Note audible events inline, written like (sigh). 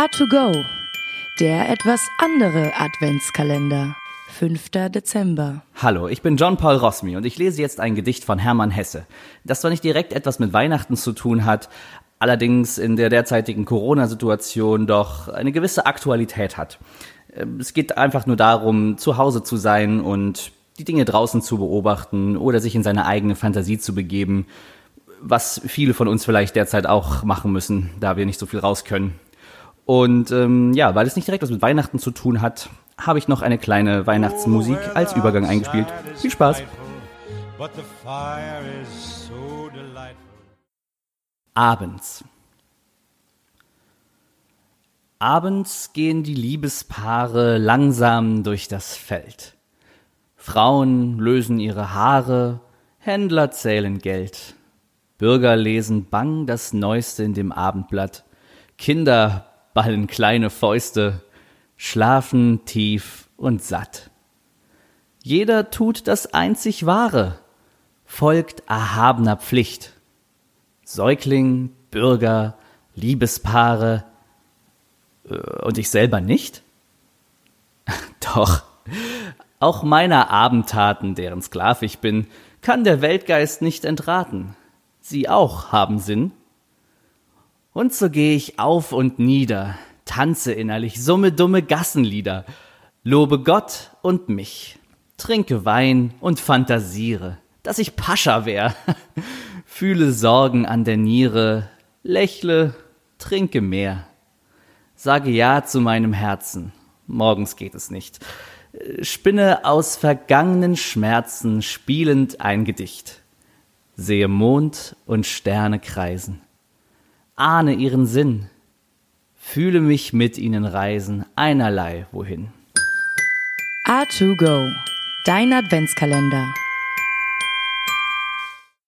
A2Go, der etwas andere Adventskalender. 5. Dezember. Hallo, ich bin John Paul Rossmi und ich lese jetzt ein Gedicht von Hermann Hesse, das zwar nicht direkt etwas mit Weihnachten zu tun hat, allerdings in der derzeitigen Corona-Situation doch eine gewisse Aktualität hat. Ähm, es geht einfach nur darum, zu Hause zu sein und die Dinge draußen zu beobachten oder sich in seine eigene Fantasie zu begeben, was viele von uns vielleicht derzeit auch machen müssen, da wir nicht so viel raus können. Und ähm, ja, weil es nicht direkt was mit Weihnachten zu tun hat, habe ich noch eine kleine Weihnachtsmusik als Übergang eingespielt. Viel Spaß! Abends. Abends gehen die Liebespaare langsam durch das Feld. Frauen lösen ihre Haare, Händler zählen Geld. Bürger lesen bang das Neueste in dem Abendblatt. Kinder ballen kleine Fäuste, schlafen tief und satt. Jeder tut das einzig Wahre, folgt erhabener Pflicht. Säugling, Bürger, Liebespaare äh, und ich selber nicht? (laughs) Doch, auch meiner Abendtaten, deren Sklav ich bin, kann der Weltgeist nicht entraten. Sie auch haben Sinn, und so geh ich auf und nieder, tanze innerlich, summe dumme Gassenlieder, lobe Gott und mich, trinke Wein und fantasiere, dass ich Pascha wär, (laughs) fühle Sorgen an der Niere, lächle, trinke mehr, sage Ja zu meinem Herzen, morgens geht es nicht, spinne aus vergangenen Schmerzen spielend ein Gedicht, sehe Mond und Sterne kreisen ahne ihren Sinn, fühle mich mit ihnen reisen, einerlei wohin. A2Go, dein Adventskalender